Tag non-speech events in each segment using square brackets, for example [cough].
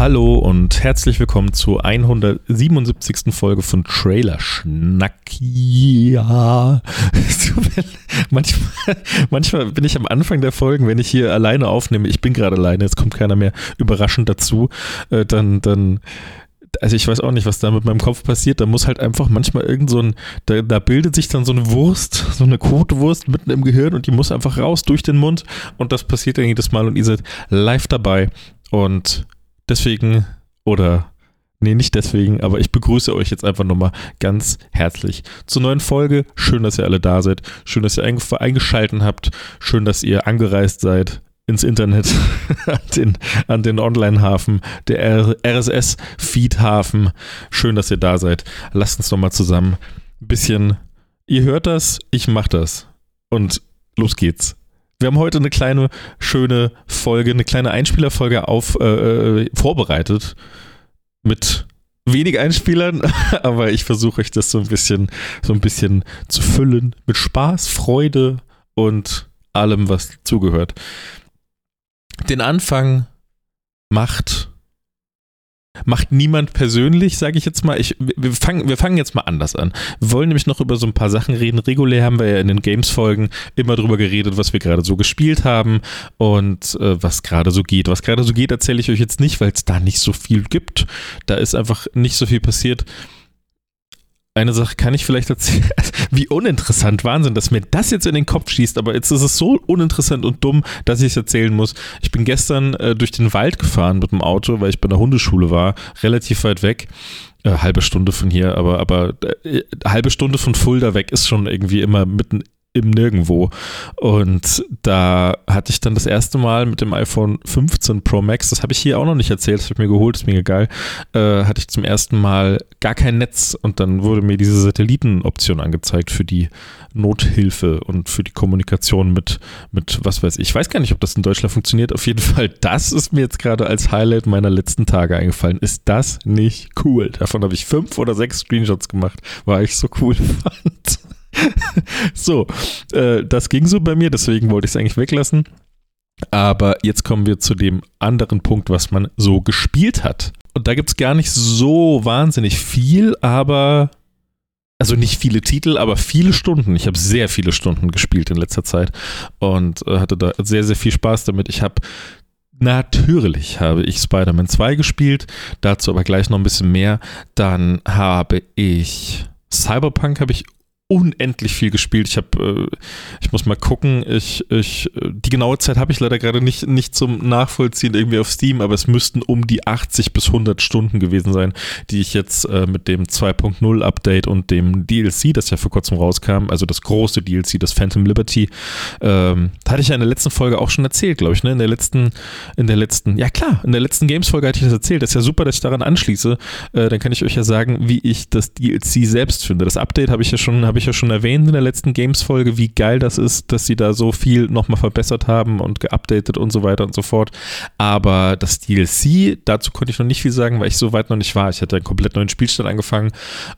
Hallo und herzlich willkommen zur 177. Folge von Trailer Schnack. Ja. [laughs] manchmal, manchmal bin ich am Anfang der Folgen, wenn ich hier alleine aufnehme, ich bin gerade alleine, jetzt kommt keiner mehr überraschend dazu, äh, dann, dann also ich weiß auch nicht, was da mit meinem Kopf passiert. Da muss halt einfach manchmal irgend so ein, da, da, bildet sich dann so eine Wurst, so eine Kotwurst mitten im Gehirn und die muss einfach raus durch den Mund und das passiert dann jedes Mal und ihr seid live dabei und Deswegen, oder Nee, nicht deswegen, aber ich begrüße euch jetzt einfach nochmal ganz herzlich zur neuen Folge. Schön, dass ihr alle da seid. Schön, dass ihr eingeschalten habt. Schön, dass ihr angereist seid ins Internet, [laughs] an den, an den Online-Hafen, der RSS-Feed-Hafen. Schön, dass ihr da seid. Lasst uns nochmal zusammen ein bisschen. Ihr hört das, ich mach das. Und los geht's. Wir haben heute eine kleine, schöne Folge, eine kleine Einspielerfolge auf, äh, äh vorbereitet. Mit wenig Einspielern, [laughs] aber ich versuche euch das so ein bisschen, so ein bisschen zu füllen mit Spaß, Freude und allem, was zugehört. Den Anfang macht macht niemand persönlich, sage ich jetzt mal. Ich, wir, fangen, wir fangen jetzt mal anders an. Wir wollen nämlich noch über so ein paar Sachen reden. Regulär haben wir ja in den Games-Folgen immer drüber geredet, was wir gerade so gespielt haben und äh, was gerade so geht. Was gerade so geht, erzähle ich euch jetzt nicht, weil es da nicht so viel gibt. Da ist einfach nicht so viel passiert eine Sache kann ich vielleicht erzählen. [laughs] Wie uninteressant, Wahnsinn, dass mir das jetzt in den Kopf schießt, aber jetzt ist es so uninteressant und dumm, dass ich es erzählen muss. Ich bin gestern äh, durch den Wald gefahren mit dem Auto, weil ich bei der Hundeschule war, relativ weit weg. Äh, halbe Stunde von hier, aber, aber äh, halbe Stunde von Fulda weg ist schon irgendwie immer mitten im Nirgendwo. Und da hatte ich dann das erste Mal mit dem iPhone 15 Pro Max, das habe ich hier auch noch nicht erzählt, das habe ich mir geholt, ist mega geil, äh, hatte ich zum ersten Mal gar kein Netz und dann wurde mir diese Satellitenoption angezeigt für die Nothilfe und für die Kommunikation mit, mit was weiß ich. Ich weiß gar nicht, ob das in Deutschland funktioniert. Auf jeden Fall, das ist mir jetzt gerade als Highlight meiner letzten Tage eingefallen. Ist das nicht cool? Davon habe ich fünf oder sechs Screenshots gemacht, weil ich so cool [laughs] fand. [laughs] so, äh, das ging so bei mir, deswegen wollte ich es eigentlich weglassen. Aber jetzt kommen wir zu dem anderen Punkt, was man so gespielt hat. Und da gibt es gar nicht so wahnsinnig viel, aber also nicht viele Titel, aber viele Stunden. Ich habe sehr viele Stunden gespielt in letzter Zeit und äh, hatte da sehr, sehr viel Spaß damit. Ich habe Natürlich habe ich Spider-Man 2 gespielt, dazu aber gleich noch ein bisschen mehr. Dann habe ich Cyberpunk habe ich unendlich viel gespielt. Ich habe, äh, ich muss mal gucken, ich, ich, die genaue Zeit habe ich leider gerade nicht, nicht zum Nachvollziehen irgendwie auf Steam, aber es müssten um die 80 bis 100 Stunden gewesen sein, die ich jetzt äh, mit dem 2.0 Update und dem DLC, das ja vor kurzem rauskam, also das große DLC, das Phantom Liberty, ähm, hatte ich ja in der letzten Folge auch schon erzählt, glaube ich, ne? In der letzten, in der letzten, ja klar, in der letzten Games-Folge hatte ich das erzählt. Das ist ja super, dass ich daran anschließe. Äh, dann kann ich euch ja sagen, wie ich das DLC selbst finde. Das Update habe ich ja schon, habe ich ja schon erwähnt in der letzten Games-Folge, wie geil das ist, dass sie da so viel nochmal verbessert haben und geupdatet und so weiter und so fort. Aber das DLC, dazu konnte ich noch nicht viel sagen, weil ich so weit noch nicht war. Ich hatte einen komplett neuen Spielstand angefangen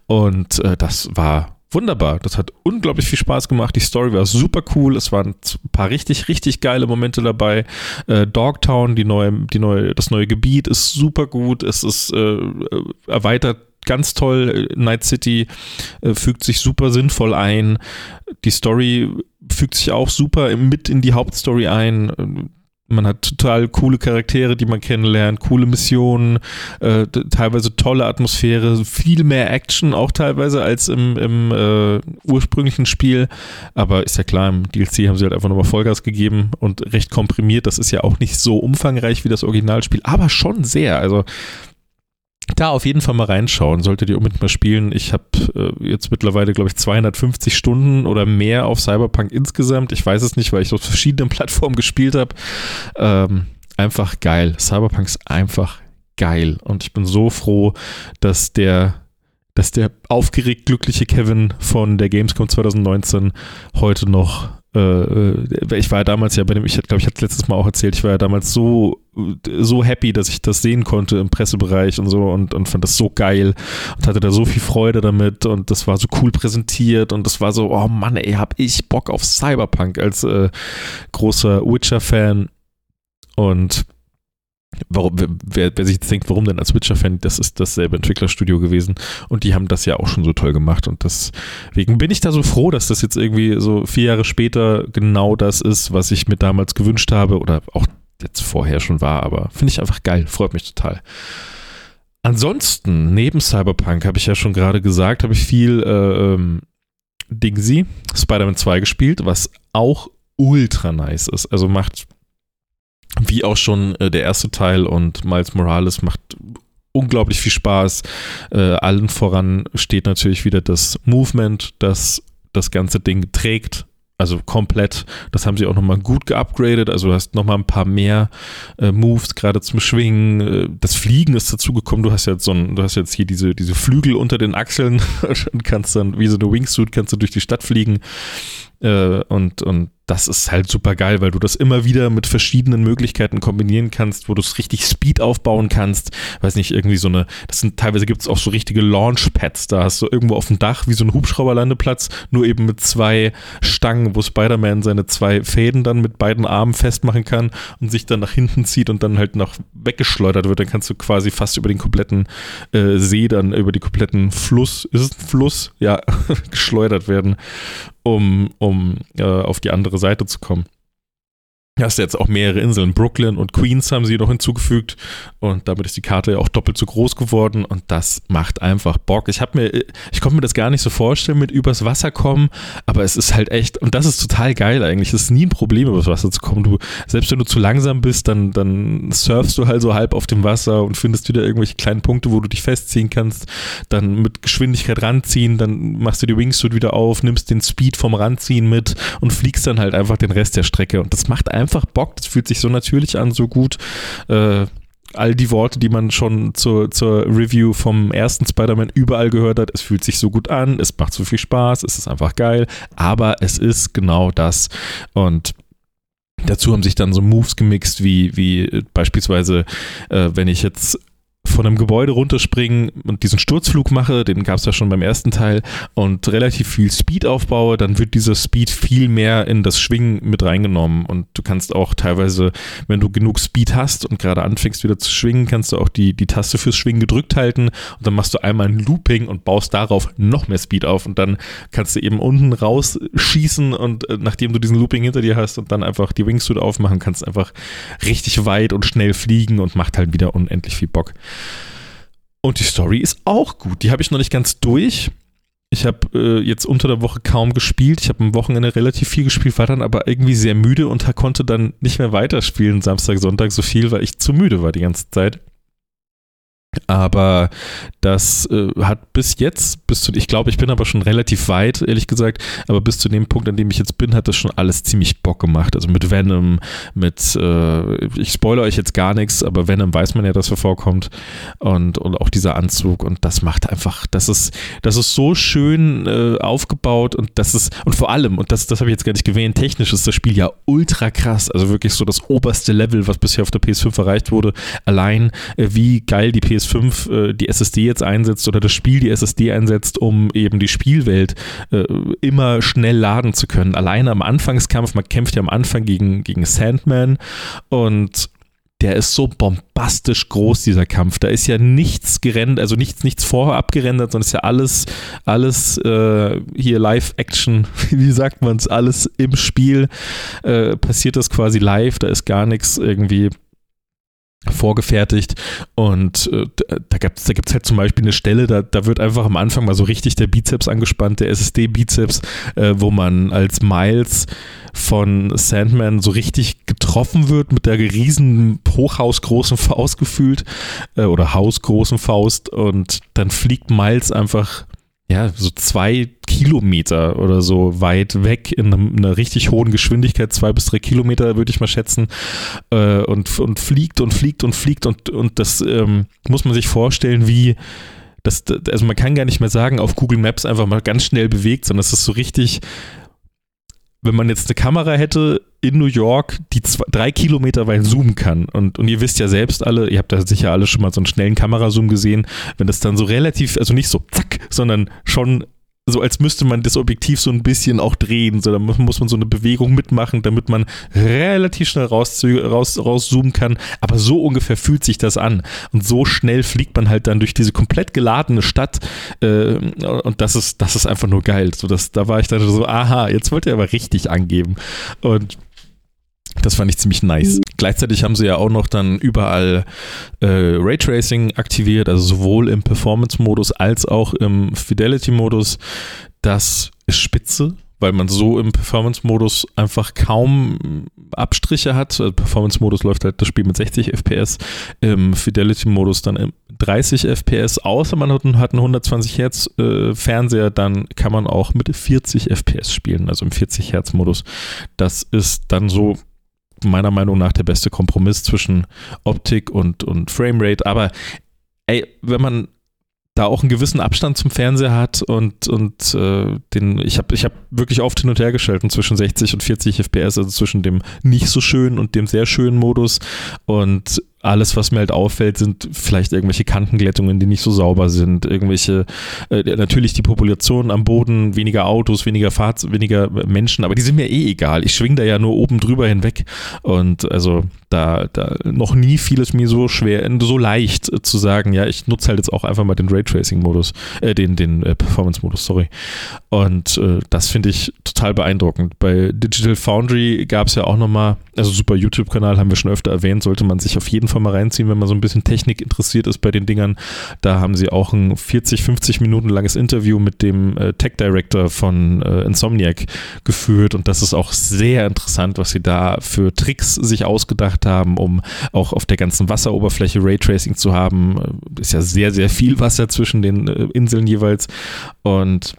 und äh, das war wunderbar. Das hat unglaublich viel Spaß gemacht. Die Story war super cool. Es waren ein paar richtig, richtig geile Momente dabei. Äh, Dogtown, die neue, die neue, das neue Gebiet ist super gut. Es ist äh, erweitert ganz toll. Night City äh, fügt sich super sinnvoll ein. Die Story fügt sich auch super mit in die Hauptstory ein. Man hat total coole Charaktere, die man kennenlernt, coole Missionen, äh, teilweise tolle Atmosphäre, viel mehr Action auch teilweise als im, im äh, ursprünglichen Spiel. Aber ist ja klar, im DLC haben sie halt einfach nochmal Vollgas gegeben und recht komprimiert. Das ist ja auch nicht so umfangreich wie das Originalspiel, aber schon sehr. Also da auf jeden Fall mal reinschauen, solltet ihr unbedingt mal spielen. Ich habe äh, jetzt mittlerweile, glaube ich, 250 Stunden oder mehr auf Cyberpunk insgesamt. Ich weiß es nicht, weil ich auf verschiedenen [laughs] Plattformen gespielt habe. Ähm, einfach geil. Cyberpunk ist einfach geil. Und ich bin so froh, dass der, dass der aufgeregt glückliche Kevin von der Gamescom 2019 heute noch ich war ja damals ja bei dem, ich glaube, ich hatte es letztes Mal auch erzählt, ich war ja damals so, so happy, dass ich das sehen konnte im Pressebereich und so und, und fand das so geil und hatte da so viel Freude damit und das war so cool präsentiert und das war so, oh Mann, ey, hab ich Bock auf Cyberpunk als äh, großer Witcher-Fan. Und Warum, wer, wer sich denkt, warum denn als Witcher-Fan, das ist dasselbe Entwicklerstudio gewesen und die haben das ja auch schon so toll gemacht und deswegen bin ich da so froh, dass das jetzt irgendwie so vier Jahre später genau das ist, was ich mir damals gewünscht habe oder auch jetzt vorher schon war, aber finde ich einfach geil, freut mich total. Ansonsten, neben Cyberpunk, habe ich ja schon gerade gesagt, habe ich viel äh, ähm, Dingsy, Spider-Man 2 gespielt, was auch ultra nice ist. Also macht wie auch schon äh, der erste Teil und Miles Morales macht unglaublich viel Spaß. Äh, allen voran steht natürlich wieder das Movement, das das ganze Ding trägt. Also komplett, das haben sie auch nochmal gut geupgradet. Also du hast nochmal ein paar mehr äh, Moves, gerade zum Schwingen. Äh, das Fliegen ist dazu gekommen. Du hast jetzt so ein, du hast jetzt hier diese, diese Flügel unter den Achseln und [laughs] kannst dann, wie so eine Wingsuit, kannst du durch die Stadt fliegen. Äh, und, und das ist halt super geil, weil du das immer wieder mit verschiedenen Möglichkeiten kombinieren kannst, wo du es richtig Speed aufbauen kannst. Weiß nicht, irgendwie so eine, das sind teilweise gibt es auch so richtige Launchpads. Da hast du irgendwo auf dem Dach wie so ein Hubschrauberlandeplatz, nur eben mit zwei Stangen, wo Spider-Man seine zwei Fäden dann mit beiden Armen festmachen kann und sich dann nach hinten zieht und dann halt noch weggeschleudert wird. Dann kannst du quasi fast über den kompletten äh, See, dann über die kompletten Fluss, ist es ein Fluss? Ja, [laughs] geschleudert werden um, um äh, auf die andere Seite zu kommen. Du hast jetzt auch mehrere Inseln. Brooklyn und Queens haben sie noch hinzugefügt und damit ist die Karte ja auch doppelt so groß geworden und das macht einfach Bock. Ich habe mir, ich konnte mir das gar nicht so vorstellen mit übers Wasser kommen, aber es ist halt echt und das ist total geil eigentlich. Es ist nie ein Problem übers Wasser zu kommen. Du selbst wenn du zu langsam bist, dann dann surfst du halt so halb auf dem Wasser und findest wieder irgendwelche kleinen Punkte, wo du dich festziehen kannst. Dann mit Geschwindigkeit ranziehen, dann machst du die Wingsuit wieder auf, nimmst den Speed vom Ranziehen mit und fliegst dann halt einfach den Rest der Strecke und das macht einfach einfach Bock. Das fühlt sich so natürlich an, so gut. Äh, all die Worte, die man schon zur, zur Review vom ersten Spider-Man überall gehört hat. Es fühlt sich so gut an, es macht so viel Spaß, es ist einfach geil, aber es ist genau das. Und dazu haben sich dann so Moves gemixt, wie, wie beispielsweise, äh, wenn ich jetzt von einem Gebäude runterspringen und diesen Sturzflug mache, den gab es ja schon beim ersten Teil, und relativ viel Speed aufbaue, dann wird dieser Speed viel mehr in das Schwingen mit reingenommen. Und du kannst auch teilweise, wenn du genug Speed hast und gerade anfängst wieder zu schwingen, kannst du auch die, die Taste fürs Schwingen gedrückt halten und dann machst du einmal ein Looping und baust darauf noch mehr Speed auf und dann kannst du eben unten rausschießen und äh, nachdem du diesen Looping hinter dir hast und dann einfach die Wingsuit aufmachen, kannst einfach richtig weit und schnell fliegen und macht halt wieder unendlich viel Bock. Und die Story ist auch gut. Die habe ich noch nicht ganz durch. Ich habe äh, jetzt unter der Woche kaum gespielt. Ich habe am Wochenende relativ viel gespielt, war dann aber irgendwie sehr müde und konnte dann nicht mehr weiterspielen, Samstag, Sonntag so viel, weil ich zu müde war die ganze Zeit. Aber das äh, hat bis jetzt, bis zu, ich glaube, ich bin aber schon relativ weit, ehrlich gesagt, aber bis zu dem Punkt, an dem ich jetzt bin, hat das schon alles ziemlich Bock gemacht. Also mit Venom, mit, äh, ich spoilere euch jetzt gar nichts, aber Venom weiß man ja, dass er vorkommt. Und, und auch dieser Anzug. Und das macht einfach, das ist, das ist so schön äh, aufgebaut. Und das ist, und vor allem, und das, das habe ich jetzt gar nicht gewähnt, technisch ist das Spiel ja ultra krass, also wirklich so das oberste Level, was bisher auf der PS5 erreicht wurde. Allein, äh, wie geil die PS PS5 äh, die SSD jetzt einsetzt oder das Spiel die SSD einsetzt, um eben die Spielwelt äh, immer schnell laden zu können. Alleine am Anfangskampf, man kämpft ja am Anfang gegen, gegen Sandman und der ist so bombastisch groß, dieser Kampf. Da ist ja nichts gerendert, also nichts, nichts vorher abgerendert, sondern ist ja alles, alles äh, hier Live-Action, [laughs] wie sagt man es, alles im Spiel äh, passiert das quasi live, da ist gar nichts irgendwie vorgefertigt. Und äh, da gibt es da gibt's halt zum Beispiel eine Stelle, da, da wird einfach am Anfang mal so richtig der Bizeps angespannt, der SSD-Bizeps, äh, wo man als Miles von Sandman so richtig getroffen wird mit der riesen hochhausgroßen Faust gefühlt äh, oder hausgroßen Faust. Und dann fliegt Miles einfach ja, so zwei Kilometer oder so weit weg in einer richtig hohen Geschwindigkeit, zwei bis drei Kilometer würde ich mal schätzen, äh, und, und fliegt und fliegt und fliegt und, und das ähm, muss man sich vorstellen, wie das, also man kann gar nicht mehr sagen, auf Google Maps einfach mal ganz schnell bewegt, sondern es ist so richtig wenn man jetzt eine Kamera hätte in New York, die zwei, drei Kilometer weit zoomen kann. Und, und ihr wisst ja selbst alle, ihr habt da sicher alle schon mal so einen schnellen Kamerazoom gesehen, wenn das dann so relativ, also nicht so zack, sondern schon so als müsste man das Objektiv so ein bisschen auch drehen. So, da muss man so eine Bewegung mitmachen, damit man relativ schnell raus, raus, rauszoomen kann. Aber so ungefähr fühlt sich das an. Und so schnell fliegt man halt dann durch diese komplett geladene Stadt. Äh, und das ist, das ist einfach nur geil. So, das, da war ich dann so, aha, jetzt wollt ihr aber richtig angeben. Und das fand ich ziemlich nice. Gleichzeitig haben sie ja auch noch dann überall äh, Raytracing aktiviert, also sowohl im Performance-Modus als auch im Fidelity-Modus. Das ist spitze, weil man so im Performance-Modus einfach kaum Abstriche hat. Also Performance-Modus läuft halt das Spiel mit 60 FPS, im Fidelity-Modus dann 30 FPS, außer man hat einen 120 Hertz äh, Fernseher, dann kann man auch mit 40 FPS spielen, also im 40 Hertz Modus. Das ist dann so meiner Meinung nach der beste Kompromiss zwischen Optik und, und Framerate. Aber ey, wenn man da auch einen gewissen Abstand zum Fernseher hat und, und äh, den, ich habe ich hab wirklich oft hin und her geschalten zwischen 60 und 40 FPS, also zwischen dem nicht so schönen und dem sehr schönen Modus. Und alles, was mir halt auffällt, sind vielleicht irgendwelche Kantenglättungen, die nicht so sauber sind, irgendwelche, äh, natürlich die Population am Boden, weniger Autos, weniger Fahrzeuge, weniger Menschen, aber die sind mir eh egal. Ich schwing da ja nur oben drüber hinweg und also da, da noch nie fiel es mir so schwer, so leicht äh, zu sagen, ja, ich nutze halt jetzt auch einfach mal den Raytracing-Modus, äh, den, den äh, Performance-Modus, sorry. Und äh, das finde ich total beeindruckend. Bei Digital Foundry gab es ja auch nochmal, also super YouTube-Kanal haben wir schon öfter erwähnt, sollte man sich auf jeden Fall mal reinziehen, wenn man so ein bisschen Technik interessiert ist bei den Dingern. Da haben sie auch ein 40, 50 Minuten langes Interview mit dem äh, Tech Director von äh, Insomniac geführt und das ist auch sehr interessant, was sie da für Tricks sich ausgedacht haben, um auch auf der ganzen Wasseroberfläche Raytracing zu haben. Ist ja sehr, sehr viel Wasser zwischen den äh, Inseln jeweils und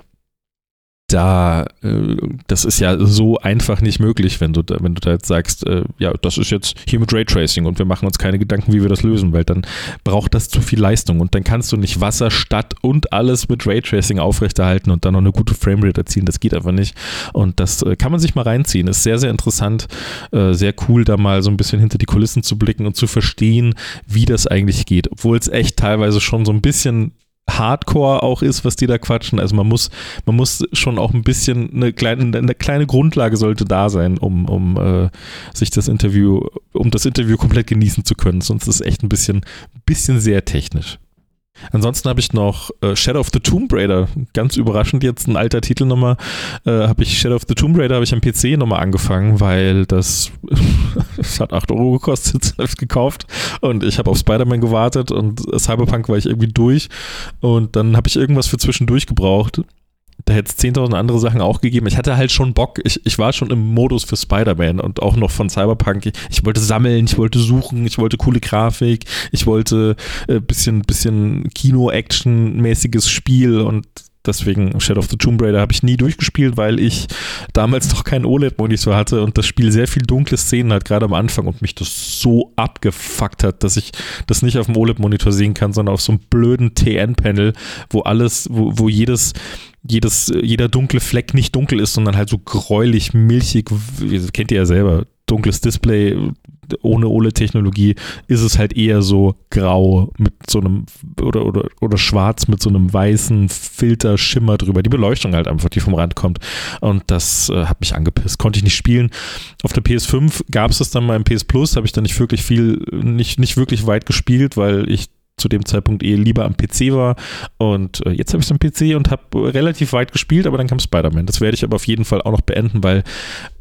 da, äh, das ist ja so einfach nicht möglich, wenn du da, wenn du da jetzt sagst, äh, ja, das ist jetzt hier mit Raytracing und wir machen uns keine Gedanken, wie wir das lösen, weil dann braucht das zu viel Leistung und dann kannst du nicht Wasser, Stadt und alles mit Raytracing aufrechterhalten und dann noch eine gute Framerate erzielen. Das geht einfach nicht. Und das äh, kann man sich mal reinziehen. Ist sehr, sehr interessant, sehr cool, da mal so ein bisschen hinter die Kulissen zu blicken und zu verstehen, wie das eigentlich geht. Obwohl es echt teilweise schon so ein bisschen Hardcore auch ist, was die da quatschen. Also man muss, man muss schon auch ein bisschen eine kleine, eine kleine Grundlage sollte da sein, um, um äh, sich das Interview, um das Interview komplett genießen zu können. Sonst ist es echt ein bisschen, bisschen sehr technisch. Ansonsten habe ich noch äh, Shadow of the Tomb Raider, ganz überraschend jetzt ein alter Titel nochmal, äh, habe ich Shadow of the Tomb Raider habe ich am PC nochmal angefangen, weil das, [laughs] das hat 8 Euro gekostet, [laughs] habe gekauft. Und ich habe auf Spider-Man gewartet und Cyberpunk war ich irgendwie durch. Und dann habe ich irgendwas für zwischendurch gebraucht da hätte es 10.000 andere Sachen auch gegeben. Ich hatte halt schon Bock. Ich, ich war schon im Modus für Spider-Man und auch noch von Cyberpunk. Ich, ich, wollte sammeln, ich wollte suchen, ich wollte coole Grafik, ich wollte äh, bisschen, bisschen Kino-Action-mäßiges Spiel und deswegen Shadow of the Tomb Raider habe ich nie durchgespielt, weil ich damals [laughs] noch keinen OLED-Monitor hatte und das Spiel sehr viel dunkle Szenen hat, gerade am Anfang und mich das so abgefuckt hat, dass ich das nicht auf dem OLED-Monitor sehen kann, sondern auf so einem blöden TN-Panel, wo alles, wo, wo jedes jedes, jeder dunkle Fleck nicht dunkel ist, sondern halt so gräulich, milchig, kennt ihr ja selber, dunkles Display ohne OLED-Technologie ist es halt eher so grau mit so einem oder, oder, oder schwarz mit so einem weißen Filter-Schimmer drüber. Die Beleuchtung halt einfach, die vom Rand kommt. Und das äh, hat mich angepisst. Konnte ich nicht spielen. Auf der PS5 gab es das dann mal im PS Plus, habe ich dann nicht wirklich viel, nicht, nicht wirklich weit gespielt, weil ich zu dem Zeitpunkt eh lieber am PC war. Und äh, jetzt habe ich es am PC und habe relativ weit gespielt, aber dann kam Spider-Man. Das werde ich aber auf jeden Fall auch noch beenden, weil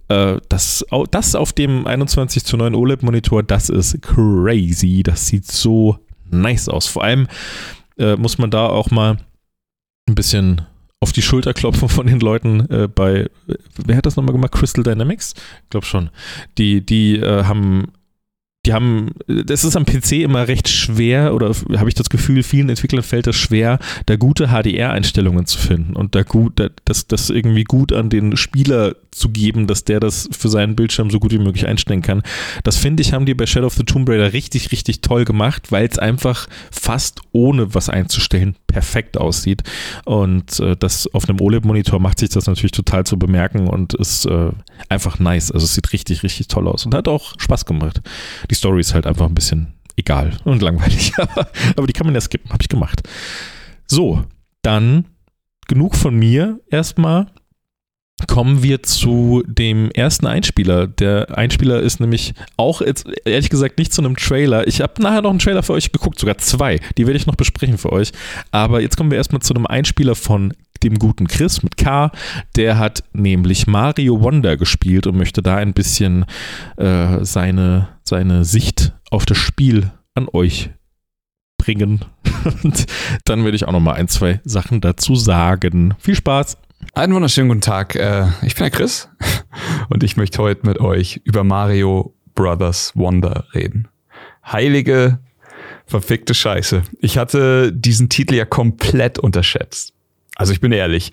äh, das, das auf dem 21 zu 9 OLED-Monitor, das ist crazy. Das sieht so nice aus. Vor allem äh, muss man da auch mal ein bisschen auf die Schulter klopfen von den Leuten äh, bei, wer hat das nochmal gemacht? Crystal Dynamics? Ich glaube schon. Die, die äh, haben die haben, das ist am PC immer recht schwer oder habe ich das Gefühl, vielen Entwicklern fällt es schwer, da gute HDR-Einstellungen zu finden und da gut, das, das irgendwie gut an den Spieler zu geben, dass der das für seinen Bildschirm so gut wie möglich einstellen kann. Das finde ich, haben die bei Shadow of the Tomb Raider richtig, richtig toll gemacht, weil es einfach fast ohne was einzustellen perfekt aussieht. Und äh, das auf einem OLED-Monitor macht sich das natürlich total zu bemerken und ist äh, einfach nice. Also es sieht richtig, richtig toll aus und hat auch Spaß gemacht. Die Story ist halt einfach ein bisschen egal und langweilig. [laughs] Aber die kann man ja skippen, habe ich gemacht. So, dann genug von mir erstmal kommen wir zu dem ersten Einspieler. Der Einspieler ist nämlich auch jetzt ehrlich gesagt nicht zu einem Trailer. Ich habe nachher noch einen Trailer für euch geguckt, sogar zwei. Die werde ich noch besprechen für euch. Aber jetzt kommen wir erstmal zu einem Einspieler von dem guten Chris mit K. Der hat nämlich Mario Wonder gespielt und möchte da ein bisschen äh, seine, seine Sicht auf das Spiel an euch bringen. [laughs] Und dann werde ich auch noch mal ein, zwei Sachen dazu sagen. Viel Spaß! Einen wunderschönen guten Tag. Äh, ich bin der Chris [laughs] und ich möchte heute mit euch über Mario Brothers Wonder reden. Heilige, verfickte Scheiße. Ich hatte diesen Titel ja komplett unterschätzt. Also ich bin ehrlich.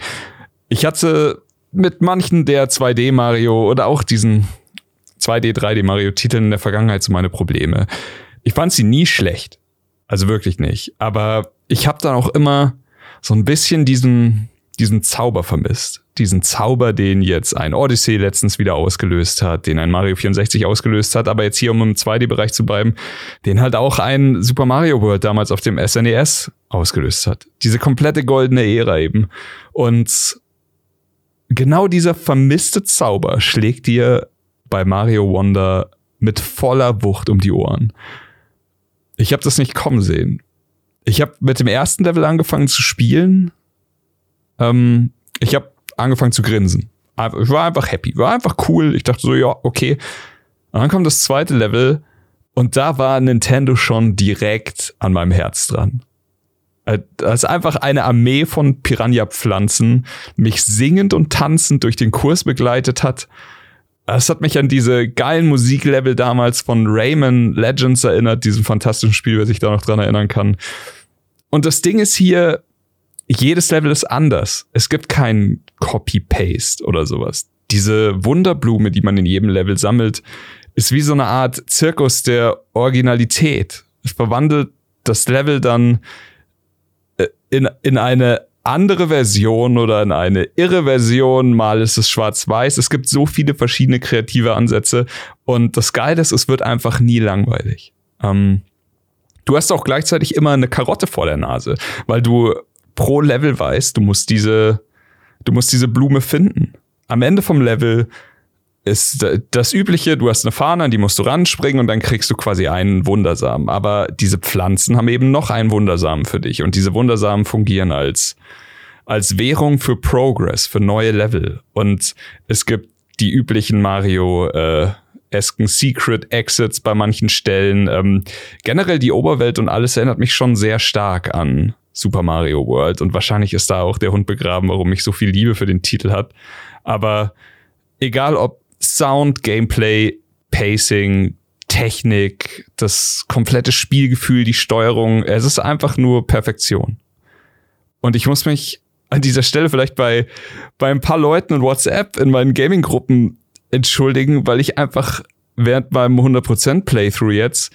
Ich hatte mit manchen der 2D Mario oder auch diesen 2D, 3D Mario Titeln in der Vergangenheit so meine Probleme. Ich fand sie nie schlecht. Also wirklich nicht. Aber ich habe dann auch immer so ein bisschen diesen diesen Zauber vermisst. Diesen Zauber, den jetzt ein Odyssey letztens wieder ausgelöst hat, den ein Mario 64 ausgelöst hat, aber jetzt hier, um im 2D-Bereich zu bleiben, den halt auch ein Super Mario World damals auf dem SNES e ausgelöst hat. Diese komplette goldene Ära eben. Und genau dieser vermisste Zauber schlägt dir bei Mario Wonder mit voller Wucht um die Ohren. Ich habe das nicht kommen sehen. Ich habe mit dem ersten Level angefangen zu spielen ähm, ich habe angefangen zu grinsen. Ich war einfach happy, war einfach cool. Ich dachte so, ja, okay. Und dann kommt das zweite Level und da war Nintendo schon direkt an meinem Herz dran. Äh, als einfach eine Armee von Piranha-Pflanzen mich singend und tanzend durch den Kurs begleitet hat. Es hat mich an diese geilen Musiklevel damals von Rayman Legends erinnert, diesem fantastischen Spiel, wer sich da noch dran erinnern kann. Und das Ding ist hier, jedes Level ist anders. Es gibt kein Copy-Paste oder sowas. Diese Wunderblume, die man in jedem Level sammelt, ist wie so eine Art Zirkus der Originalität. Es verwandelt das Level dann äh, in, in eine andere Version oder in eine irre Version. Mal ist es schwarz-weiß. Es gibt so viele verschiedene kreative Ansätze. Und das Geile ist, es wird einfach nie langweilig. Ähm, du hast auch gleichzeitig immer eine Karotte vor der Nase, weil du pro Level weißt, du musst diese, du musst diese Blume finden. Am Ende vom Level ist das Übliche, du hast eine Fahne, an die musst du ranspringen und dann kriegst du quasi einen Wundersamen. Aber diese Pflanzen haben eben noch einen Wundersamen für dich und diese Wundersamen fungieren als, als Währung für Progress, für neue Level. Und es gibt die üblichen Mario, äh, esken Secret Exits bei manchen Stellen. Ähm, generell die Oberwelt und alles erinnert mich schon sehr stark an Super Mario World. Und wahrscheinlich ist da auch der Hund begraben, warum mich so viel Liebe für den Titel hat. Aber egal ob Sound, Gameplay, Pacing, Technik, das komplette Spielgefühl, die Steuerung, es ist einfach nur Perfektion. Und ich muss mich an dieser Stelle vielleicht bei, bei ein paar Leuten in WhatsApp in meinen Gaming-Gruppen entschuldigen, weil ich einfach während meinem 100% Playthrough jetzt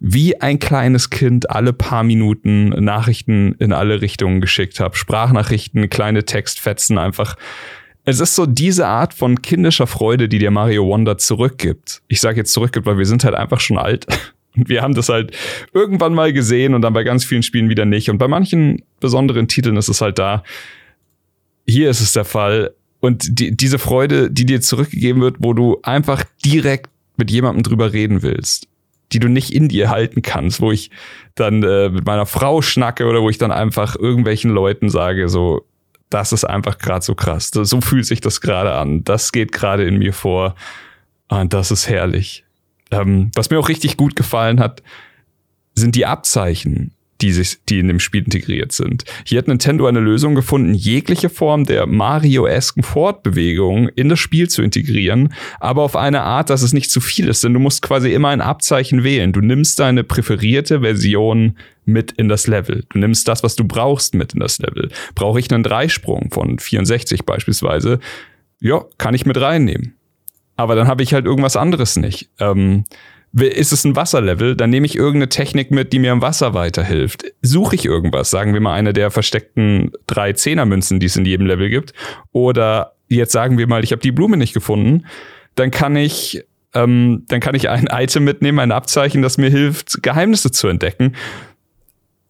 wie ein kleines Kind alle paar Minuten Nachrichten in alle Richtungen geschickt habe. Sprachnachrichten, kleine Textfetzen einfach. Es ist so diese Art von kindischer Freude, die dir Mario Wonder zurückgibt. Ich sage jetzt zurückgibt, weil wir sind halt einfach schon alt. Und [laughs] wir haben das halt irgendwann mal gesehen und dann bei ganz vielen Spielen wieder nicht. Und bei manchen besonderen Titeln ist es halt da. Hier ist es der Fall. Und die, diese Freude, die dir zurückgegeben wird, wo du einfach direkt mit jemandem drüber reden willst die du nicht in dir halten kannst, wo ich dann äh, mit meiner Frau schnacke oder wo ich dann einfach irgendwelchen Leuten sage, so, das ist einfach gerade so krass. So fühlt sich das gerade an. Das geht gerade in mir vor. Und das ist herrlich. Ähm, was mir auch richtig gut gefallen hat, sind die Abzeichen die, sich, die in dem Spiel integriert sind. Hier hat Nintendo eine Lösung gefunden, jegliche Form der Mario-esken Fortbewegung in das Spiel zu integrieren, aber auf eine Art, dass es nicht zu viel ist, denn du musst quasi immer ein Abzeichen wählen. Du nimmst deine präferierte Version mit in das Level. Du nimmst das, was du brauchst, mit in das Level. Brauche ich einen Dreisprung von 64 beispielsweise, ja, kann ich mit reinnehmen. Aber dann habe ich halt irgendwas anderes nicht. Ähm, ist es ein Wasserlevel, dann nehme ich irgendeine Technik mit, die mir im Wasser weiterhilft. Suche ich irgendwas, sagen wir mal eine der versteckten drei Zehnermünzen, die es in jedem Level gibt. Oder jetzt sagen wir mal, ich habe die Blume nicht gefunden, dann kann ich ähm, dann kann ich ein [laughs] Item mitnehmen, ein Abzeichen, das mir hilft, Geheimnisse zu entdecken.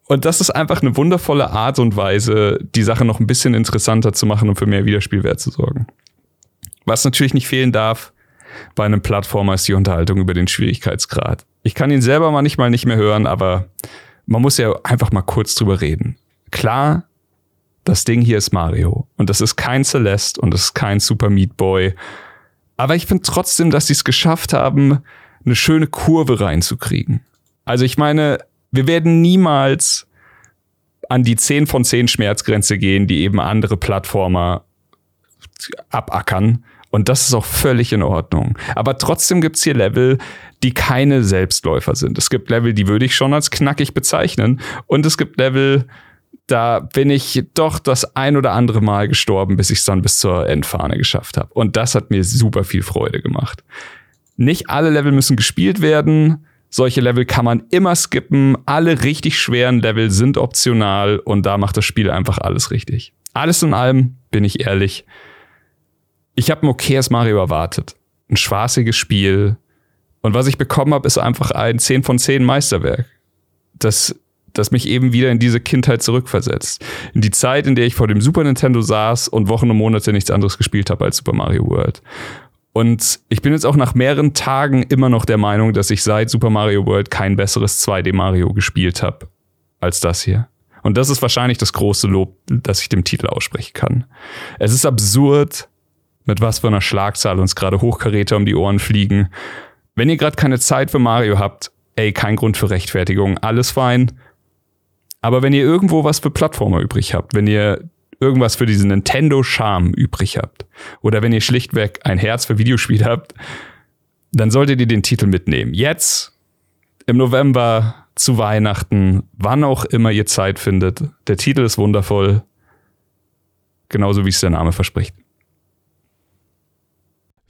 Und das ist einfach eine wundervolle Art und Weise, die Sache noch ein bisschen interessanter zu machen und für mehr Wiederspielwert zu sorgen. Was natürlich nicht fehlen darf bei einem Plattformer ist die Unterhaltung über den Schwierigkeitsgrad. Ich kann ihn selber mal nicht mal nicht mehr hören, aber man muss ja einfach mal kurz drüber reden. Klar, das Ding hier ist Mario und das ist kein Celeste und das ist kein Super Meat Boy. Aber ich finde trotzdem, dass sie es geschafft haben, eine schöne Kurve reinzukriegen. Also ich meine, wir werden niemals an die 10 von 10 Schmerzgrenze gehen, die eben andere Plattformer abackern. Und das ist auch völlig in Ordnung. Aber trotzdem gibt's hier Level, die keine Selbstläufer sind. Es gibt Level, die würde ich schon als knackig bezeichnen. Und es gibt Level, da bin ich doch das ein oder andere Mal gestorben, bis ich es dann bis zur Endfahne geschafft habe. Und das hat mir super viel Freude gemacht. Nicht alle Level müssen gespielt werden. Solche Level kann man immer skippen. Alle richtig schweren Level sind optional und da macht das Spiel einfach alles richtig. Alles in allem, bin ich ehrlich, ich habe ein okayes Mario erwartet. Ein spaßiges Spiel. Und was ich bekommen habe, ist einfach ein 10 von 10 Meisterwerk. Das, das mich eben wieder in diese Kindheit zurückversetzt. In die Zeit, in der ich vor dem Super Nintendo saß und Wochen und Monate nichts anderes gespielt habe als Super Mario World. Und ich bin jetzt auch nach mehreren Tagen immer noch der Meinung, dass ich seit Super Mario World kein besseres 2D Mario gespielt habe als das hier. Und das ist wahrscheinlich das große Lob, das ich dem Titel aussprechen kann. Es ist absurd, mit was für einer Schlagzahl uns gerade Hochkaräter um die Ohren fliegen. Wenn ihr gerade keine Zeit für Mario habt, ey, kein Grund für Rechtfertigung, alles fein. Aber wenn ihr irgendwo was für Plattformer übrig habt, wenn ihr irgendwas für diesen Nintendo-Charme übrig habt oder wenn ihr schlichtweg ein Herz für Videospiele habt, dann solltet ihr den Titel mitnehmen. Jetzt, im November, zu Weihnachten, wann auch immer ihr Zeit findet. Der Titel ist wundervoll. Genauso wie es der Name verspricht.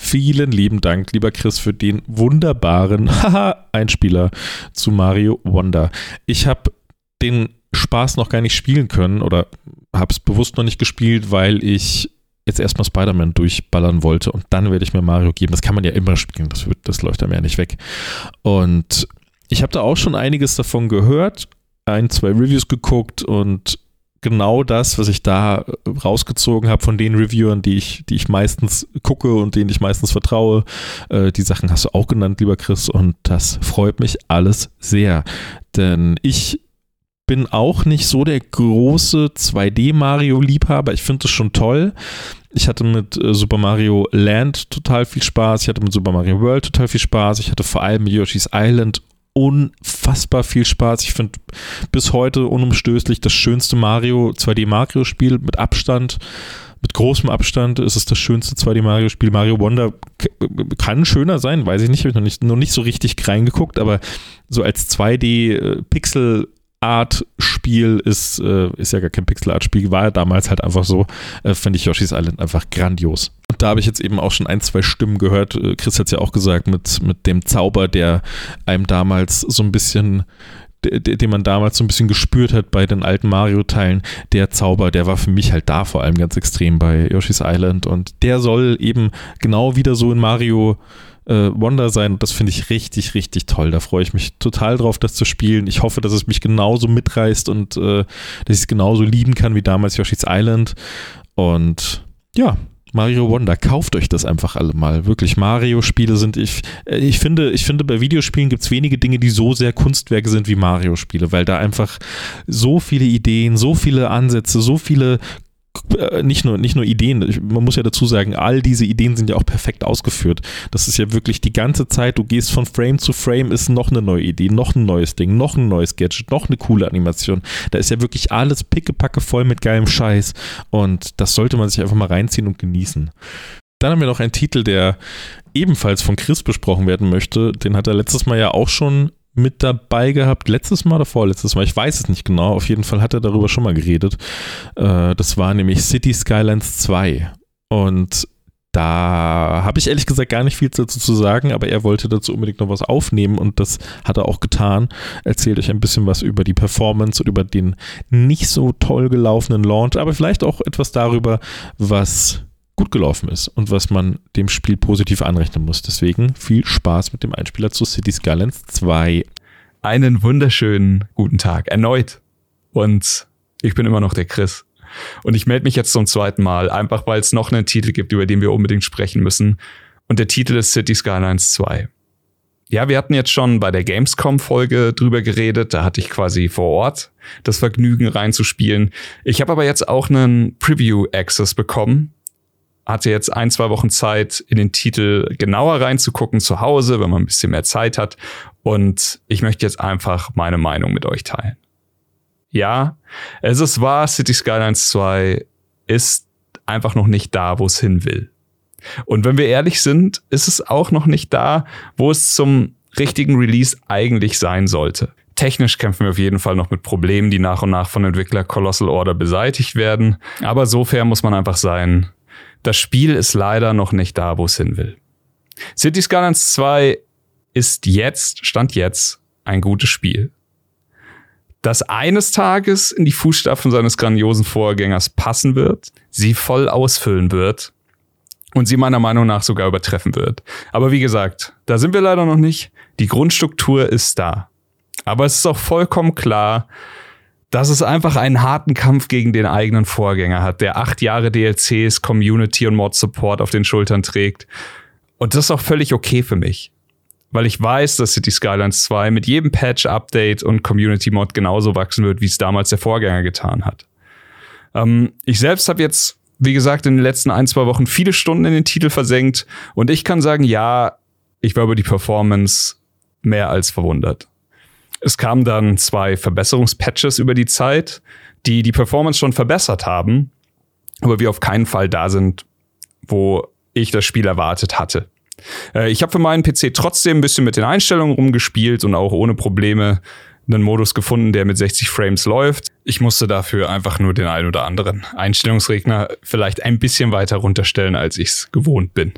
Vielen lieben Dank, lieber Chris, für den wunderbaren [laughs] Einspieler zu Mario Wonder. Ich habe den Spaß noch gar nicht spielen können oder habe es bewusst noch nicht gespielt, weil ich jetzt erstmal Spider-Man durchballern wollte und dann werde ich mir Mario geben. Das kann man ja immer spielen, das, wird, das läuft einem ja nicht weg. Und ich habe da auch schon einiges davon gehört, ein, zwei Reviews geguckt und genau das, was ich da rausgezogen habe von den Reviewern, die ich, die ich meistens gucke und denen ich meistens vertraue. Äh, die Sachen hast du auch genannt, lieber Chris, und das freut mich alles sehr. Denn ich bin auch nicht so der große 2D-Mario-Liebhaber. Ich finde es schon toll. Ich hatte mit äh, Super Mario Land total viel Spaß. Ich hatte mit Super Mario World total viel Spaß. Ich hatte vor allem Yoshi's Island unfassbar viel Spaß. Ich finde bis heute unumstößlich das schönste Mario, 2D Mario-Spiel mit Abstand. Mit großem Abstand ist es das schönste 2D Mario-Spiel. Mario Wonder kann schöner sein, weiß ich nicht, habe ich noch nicht, noch nicht so richtig reingeguckt, aber so als 2D äh, Pixel Art Spiel ist, äh, ist ja gar kein Pixel Art Spiel, war ja damals halt einfach so, äh, finde ich Yoshi's Island einfach grandios. Und da habe ich jetzt eben auch schon ein, zwei Stimmen gehört. Äh, Chris hat es ja auch gesagt, mit, mit dem Zauber, der einem damals so ein bisschen den man damals so ein bisschen gespürt hat bei den alten Mario-Teilen, der Zauber, der war für mich halt da vor allem ganz extrem bei Yoshi's Island und der soll eben genau wieder so in Mario äh, Wonder sein. Und das finde ich richtig, richtig toll. Da freue ich mich total drauf, das zu spielen. Ich hoffe, dass es mich genauso mitreißt und äh, dass ich es genauso lieben kann wie damals Yoshi's Island. Und ja, Mario Wonder, kauft euch das einfach alle mal. Wirklich, Mario-Spiele sind, ich, äh, ich finde, ich finde, bei Videospielen gibt es wenige Dinge, die so sehr Kunstwerke sind wie Mario-Spiele, weil da einfach so viele Ideen, so viele Ansätze, so viele nicht nur, nicht nur Ideen, man muss ja dazu sagen, all diese Ideen sind ja auch perfekt ausgeführt. Das ist ja wirklich die ganze Zeit, du gehst von Frame zu Frame, ist noch eine neue Idee, noch ein neues Ding, noch ein neues Gadget, noch eine coole Animation. Da ist ja wirklich alles pickepacke voll mit geilem Scheiß und das sollte man sich einfach mal reinziehen und genießen. Dann haben wir noch einen Titel, der ebenfalls von Chris besprochen werden möchte. Den hat er letztes Mal ja auch schon mit dabei gehabt, letztes Mal oder vorletztes Mal, ich weiß es nicht genau, auf jeden Fall hat er darüber schon mal geredet. Äh, das war nämlich City Skylines 2. Und da habe ich ehrlich gesagt gar nicht viel dazu zu sagen, aber er wollte dazu unbedingt noch was aufnehmen und das hat er auch getan. Erzählt euch ein bisschen was über die Performance und über den nicht so toll gelaufenen Launch, aber vielleicht auch etwas darüber, was gut gelaufen ist und was man dem Spiel positiv anrechnen muss. Deswegen viel Spaß mit dem Einspieler zu City Skylines 2. Einen wunderschönen guten Tag erneut. Und ich bin immer noch der Chris. Und ich melde mich jetzt zum zweiten Mal, einfach weil es noch einen Titel gibt, über den wir unbedingt sprechen müssen. Und der Titel ist City Skylines 2. Ja, wir hatten jetzt schon bei der Gamescom-Folge drüber geredet. Da hatte ich quasi vor Ort das Vergnügen reinzuspielen. Ich habe aber jetzt auch einen Preview-Access bekommen. Hatte jetzt ein, zwei Wochen Zeit, in den Titel genauer reinzugucken zu Hause, wenn man ein bisschen mehr Zeit hat. Und ich möchte jetzt einfach meine Meinung mit euch teilen. Ja, es ist wahr, City Skylines 2 ist einfach noch nicht da, wo es hin will. Und wenn wir ehrlich sind, ist es auch noch nicht da, wo es zum richtigen Release eigentlich sein sollte. Technisch kämpfen wir auf jeden Fall noch mit Problemen, die nach und nach von Entwickler Colossal Order beseitigt werden. Aber so fair muss man einfach sein. Das Spiel ist leider noch nicht da, wo es hin will. City Skylines 2 ist jetzt, stand jetzt, ein gutes Spiel das eines Tages in die Fußstapfen seines grandiosen Vorgängers passen wird, sie voll ausfüllen wird und sie meiner Meinung nach sogar übertreffen wird. Aber wie gesagt, da sind wir leider noch nicht. Die Grundstruktur ist da. Aber es ist auch vollkommen klar, dass es einfach einen harten Kampf gegen den eigenen Vorgänger hat, der acht Jahre DLCs, Community und Mod Support auf den Schultern trägt. Und das ist auch völlig okay für mich weil ich weiß, dass City Skylines 2 mit jedem Patch, Update und Community Mod genauso wachsen wird, wie es damals der Vorgänger getan hat. Ähm, ich selbst habe jetzt, wie gesagt, in den letzten ein, zwei Wochen viele Stunden in den Titel versenkt und ich kann sagen, ja, ich war über die Performance mehr als verwundert. Es kamen dann zwei Verbesserungspatches über die Zeit, die die Performance schon verbessert haben, aber wir auf keinen Fall da sind, wo ich das Spiel erwartet hatte. Äh, ich habe für meinen PC trotzdem ein bisschen mit den Einstellungen rumgespielt und auch ohne Probleme einen Modus gefunden, der mit 60 Frames läuft. Ich musste dafür einfach nur den ein oder anderen Einstellungsregner vielleicht ein bisschen weiter runterstellen, als ich es gewohnt bin.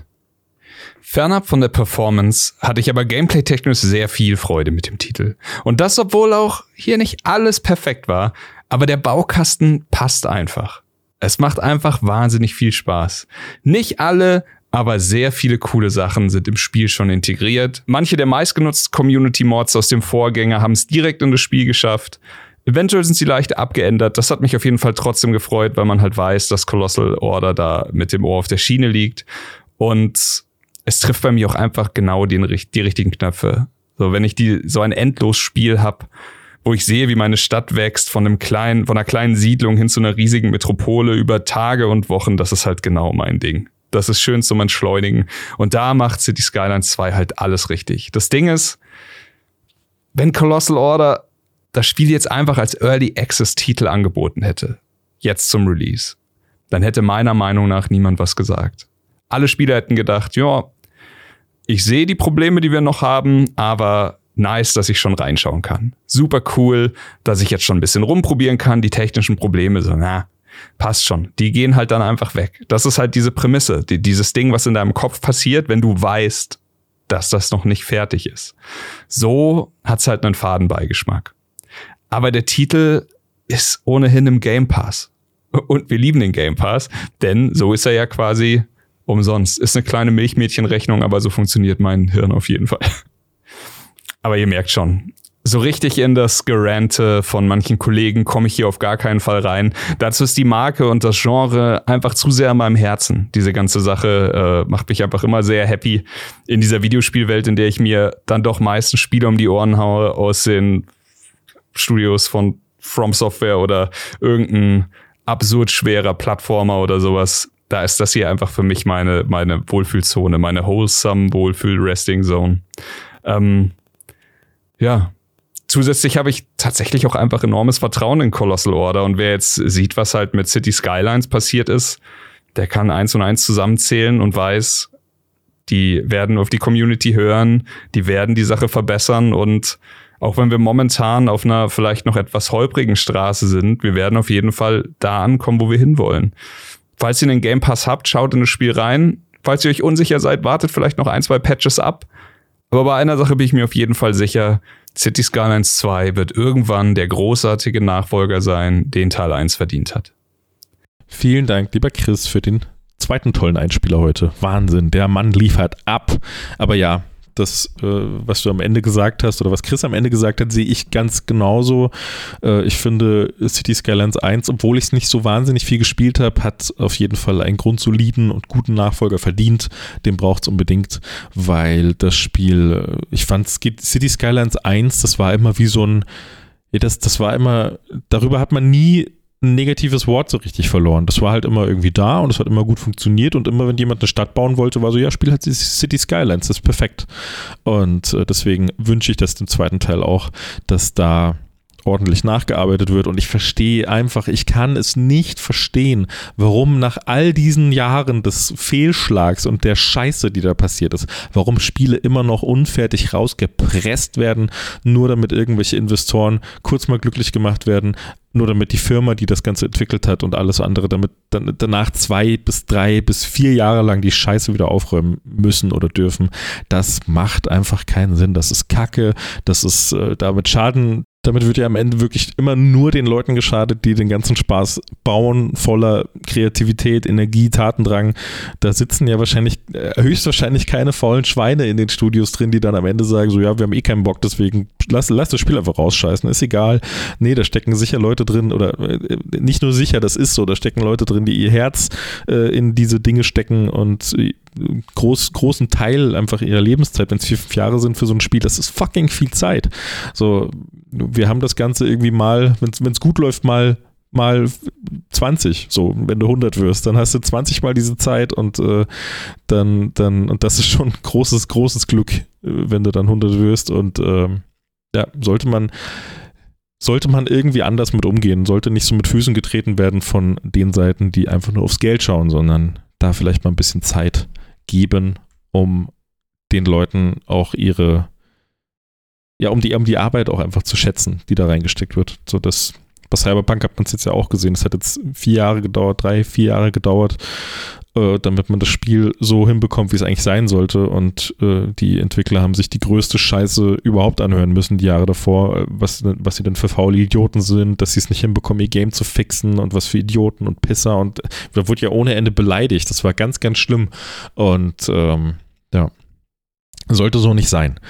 Fernab von der Performance hatte ich aber gameplay-technisch sehr viel Freude mit dem Titel. Und das, obwohl auch hier nicht alles perfekt war, aber der Baukasten passt einfach. Es macht einfach wahnsinnig viel Spaß. Nicht alle aber sehr viele coole Sachen sind im Spiel schon integriert. Manche der meistgenutzten Community-Mods aus dem Vorgänger haben es direkt in das Spiel geschafft. Eventuell sind sie leicht abgeändert. Das hat mich auf jeden Fall trotzdem gefreut, weil man halt weiß, dass Colossal Order da mit dem Ohr auf der Schiene liegt. Und es trifft bei mir auch einfach genau den, die richtigen Knöpfe. So, wenn ich die, so ein Endlosspiel habe, wo ich sehe, wie meine Stadt wächst von einem kleinen, von einer kleinen Siedlung hin zu einer riesigen Metropole über Tage und Wochen, das ist halt genau mein Ding. Das ist schön zum Entschleunigen. Und da macht City Skylines 2 halt alles richtig. Das Ding ist, wenn Colossal Order das Spiel jetzt einfach als Early Access Titel angeboten hätte, jetzt zum Release, dann hätte meiner Meinung nach niemand was gesagt. Alle Spieler hätten gedacht, ja, ich sehe die Probleme, die wir noch haben, aber nice, dass ich schon reinschauen kann. Super cool, dass ich jetzt schon ein bisschen rumprobieren kann. Die technischen Probleme, so, na, passt schon. Die gehen halt dann einfach weg. Das ist halt diese Prämisse, die, dieses Ding, was in deinem Kopf passiert, wenn du weißt, dass das noch nicht fertig ist. So hat's halt einen Fadenbeigeschmack. Aber der Titel ist ohnehin im Game Pass. Und wir lieben den Game Pass, denn so ist er ja quasi umsonst. Ist eine kleine Milchmädchenrechnung, aber so funktioniert mein Hirn auf jeden Fall. [laughs] Aber ihr merkt schon, so richtig in das Gerante von manchen Kollegen komme ich hier auf gar keinen Fall rein. Dazu ist die Marke und das Genre einfach zu sehr in meinem Herzen. Diese ganze Sache äh, macht mich einfach immer sehr happy in dieser Videospielwelt, in der ich mir dann doch meistens Spiele um die Ohren haue aus den Studios von From Software oder irgendein absurd schwerer Plattformer oder sowas. Da ist das hier einfach für mich meine, meine Wohlfühlzone, meine wholesome Wohlfühl-Resting-Zone. Ähm, ja, zusätzlich habe ich tatsächlich auch einfach enormes Vertrauen in Colossal Order. Und wer jetzt sieht, was halt mit City Skylines passiert ist, der kann eins und eins zusammenzählen und weiß, die werden auf die Community hören, die werden die Sache verbessern und auch wenn wir momentan auf einer vielleicht noch etwas holprigen Straße sind, wir werden auf jeden Fall da ankommen, wo wir hinwollen. Falls ihr einen Game Pass habt, schaut in das Spiel rein. Falls ihr euch unsicher seid, wartet vielleicht noch ein, zwei Patches ab. Aber bei einer Sache bin ich mir auf jeden Fall sicher, City Skylines 2 wird irgendwann der großartige Nachfolger sein, den Teil 1 verdient hat. Vielen Dank, lieber Chris, für den zweiten tollen Einspieler heute. Wahnsinn, der Mann liefert ab. Aber ja, das, äh, was du am Ende gesagt hast oder was Chris am Ende gesagt hat, sehe ich ganz genauso. Äh, ich finde, City Skylines 1, obwohl ich es nicht so wahnsinnig viel gespielt habe, hat auf jeden Fall einen grundsoliden und guten Nachfolger verdient. Den braucht es unbedingt, weil das Spiel, äh, ich fand City Skylines 1, das war immer wie so ein, das, das war immer, darüber hat man nie ein negatives Wort so richtig verloren. Das war halt immer irgendwie da und es hat immer gut funktioniert und immer, wenn jemand eine Stadt bauen wollte, war so, ja, spiel halt City Skylines, das ist perfekt. Und äh, deswegen wünsche ich das dem zweiten Teil auch, dass da ordentlich nachgearbeitet wird und ich verstehe einfach, ich kann es nicht verstehen, warum nach all diesen Jahren des Fehlschlags und der Scheiße, die da passiert ist, warum Spiele immer noch unfertig rausgepresst werden, nur damit irgendwelche Investoren kurz mal glücklich gemacht werden, nur damit die Firma, die das Ganze entwickelt hat und alles andere, damit dann danach zwei bis drei bis vier Jahre lang die Scheiße wieder aufräumen müssen oder dürfen, das macht einfach keinen Sinn. Das ist Kacke, das ist äh, damit Schaden damit wird ja am Ende wirklich immer nur den Leuten geschadet, die den ganzen Spaß bauen, voller Kreativität, Energie, Tatendrang. Da sitzen ja wahrscheinlich, äh, höchstwahrscheinlich keine faulen Schweine in den Studios drin, die dann am Ende sagen, so ja, wir haben eh keinen Bock, deswegen lass, lass das Spiel einfach rausscheißen, ist egal. Nee, da stecken sicher Leute drin oder äh, nicht nur sicher, das ist so, da stecken Leute drin, die ihr Herz äh, in diese Dinge stecken und äh, groß, großen Teil einfach ihrer Lebenszeit, wenn es vier, fünf Jahre sind für so ein Spiel, das ist fucking viel Zeit. So, wir haben das Ganze irgendwie mal, wenn es gut läuft, mal mal 20, so, wenn du 100 wirst, dann hast du 20 mal diese Zeit und äh, dann, dann, und das ist schon großes, großes Glück, äh, wenn du dann 100 wirst und ähm, ja, sollte man, sollte man irgendwie anders mit umgehen, sollte nicht so mit Füßen getreten werden von den Seiten, die einfach nur aufs Geld schauen, sondern da vielleicht mal ein bisschen Zeit geben, um den Leuten auch ihre, ja, um die, um die Arbeit auch einfach zu schätzen, die da reingesteckt wird. So das, bei Cyberpunk hat man es jetzt ja auch gesehen. Es hat jetzt vier Jahre gedauert, drei, vier Jahre gedauert, äh, damit man das Spiel so hinbekommt, wie es eigentlich sein sollte. Und äh, die Entwickler haben sich die größte Scheiße überhaupt anhören müssen, die Jahre davor, äh, was, was sie denn für faule Idioten sind, dass sie es nicht hinbekommen, ihr Game zu fixen und was für Idioten und Pisser. Und da wurde ja ohne Ende beleidigt. Das war ganz, ganz schlimm. Und ähm, ja, sollte so nicht sein.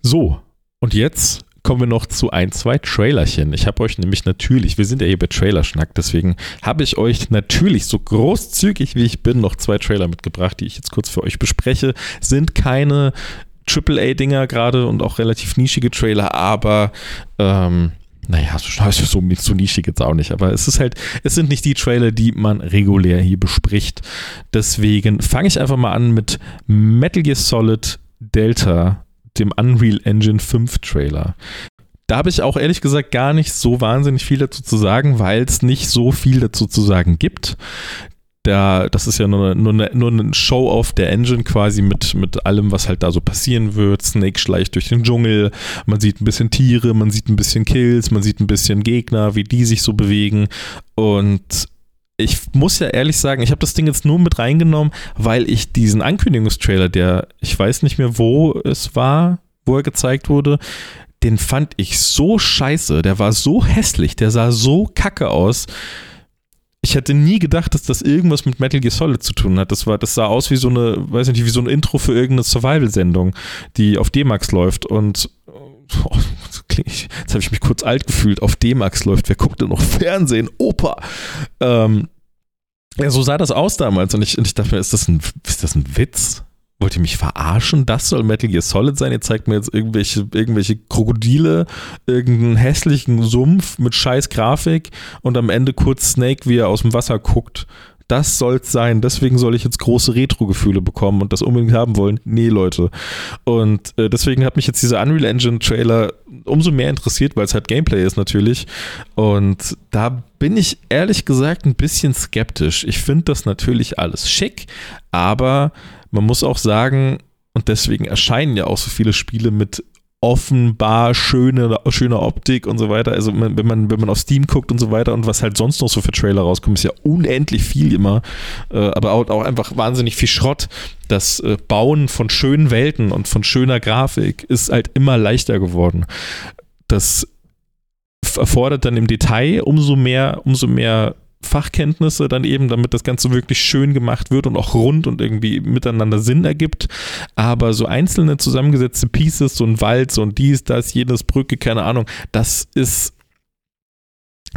So, und jetzt kommen wir noch zu ein, zwei Trailerchen. Ich habe euch nämlich natürlich, wir sind ja hier bei Trailerschnack, deswegen habe ich euch natürlich so großzügig wie ich bin noch zwei Trailer mitgebracht, die ich jetzt kurz für euch bespreche. Sind keine AAA-Dinger gerade und auch relativ nischige Trailer, aber ähm, naja, so, [laughs] so, so nischig jetzt auch nicht, aber es ist halt, es sind nicht die Trailer, die man regulär hier bespricht. Deswegen fange ich einfach mal an mit Metal Gear Solid Delta dem Unreal Engine 5 Trailer. Da habe ich auch ehrlich gesagt gar nicht so wahnsinnig viel dazu zu sagen, weil es nicht so viel dazu zu sagen gibt. Da, das ist ja nur, nur, eine, nur ein Show-off der Engine quasi mit, mit allem, was halt da so passieren wird. Snake schleicht durch den Dschungel, man sieht ein bisschen Tiere, man sieht ein bisschen Kills, man sieht ein bisschen Gegner, wie die sich so bewegen. Und ich muss ja ehrlich sagen, ich habe das Ding jetzt nur mit reingenommen, weil ich diesen Ankündigungstrailer, der ich weiß nicht mehr, wo es war, wo er gezeigt wurde, den fand ich so scheiße, der war so hässlich, der sah so kacke aus. Ich hätte nie gedacht, dass das irgendwas mit Metal Gear Solid zu tun hat. Das war, das sah aus wie so eine, weiß nicht, wie so ein Intro für irgendeine Survival-Sendung, die auf D-Max läuft und oh, jetzt habe ich mich kurz alt gefühlt, auf D-Max läuft, wer guckt denn noch Fernsehen? Opa! Ähm, ja, so sah das aus damals und ich, und ich dachte mir, ist das, ein, ist das ein Witz? Wollt ihr mich verarschen? Das soll Metal Gear Solid sein? Ihr zeigt mir jetzt irgendwelche, irgendwelche Krokodile, irgendeinen hässlichen Sumpf mit scheiß Grafik und am Ende kurz Snake, wie er aus dem Wasser guckt das soll es sein. Deswegen soll ich jetzt große Retro-Gefühle bekommen und das unbedingt haben wollen. Nee, Leute. Und äh, deswegen hat mich jetzt dieser Unreal Engine Trailer umso mehr interessiert, weil es halt Gameplay ist natürlich. Und da bin ich ehrlich gesagt ein bisschen skeptisch. Ich finde das natürlich alles schick, aber man muss auch sagen, und deswegen erscheinen ja auch so viele Spiele mit offenbar schöne, schöne Optik und so weiter. Also wenn man, wenn man auf Steam guckt und so weiter und was halt sonst noch so für Trailer rauskommt, ist ja unendlich viel immer. Äh, aber auch, einfach wahnsinnig viel Schrott. Das äh, Bauen von schönen Welten und von schöner Grafik ist halt immer leichter geworden. Das erfordert dann im Detail umso mehr, umso mehr Fachkenntnisse dann eben, damit das Ganze wirklich schön gemacht wird und auch rund und irgendwie miteinander Sinn ergibt. Aber so einzelne zusammengesetzte Pieces, so ein Wald, so ein dies, das, jenes, Brücke, keine Ahnung, das ist,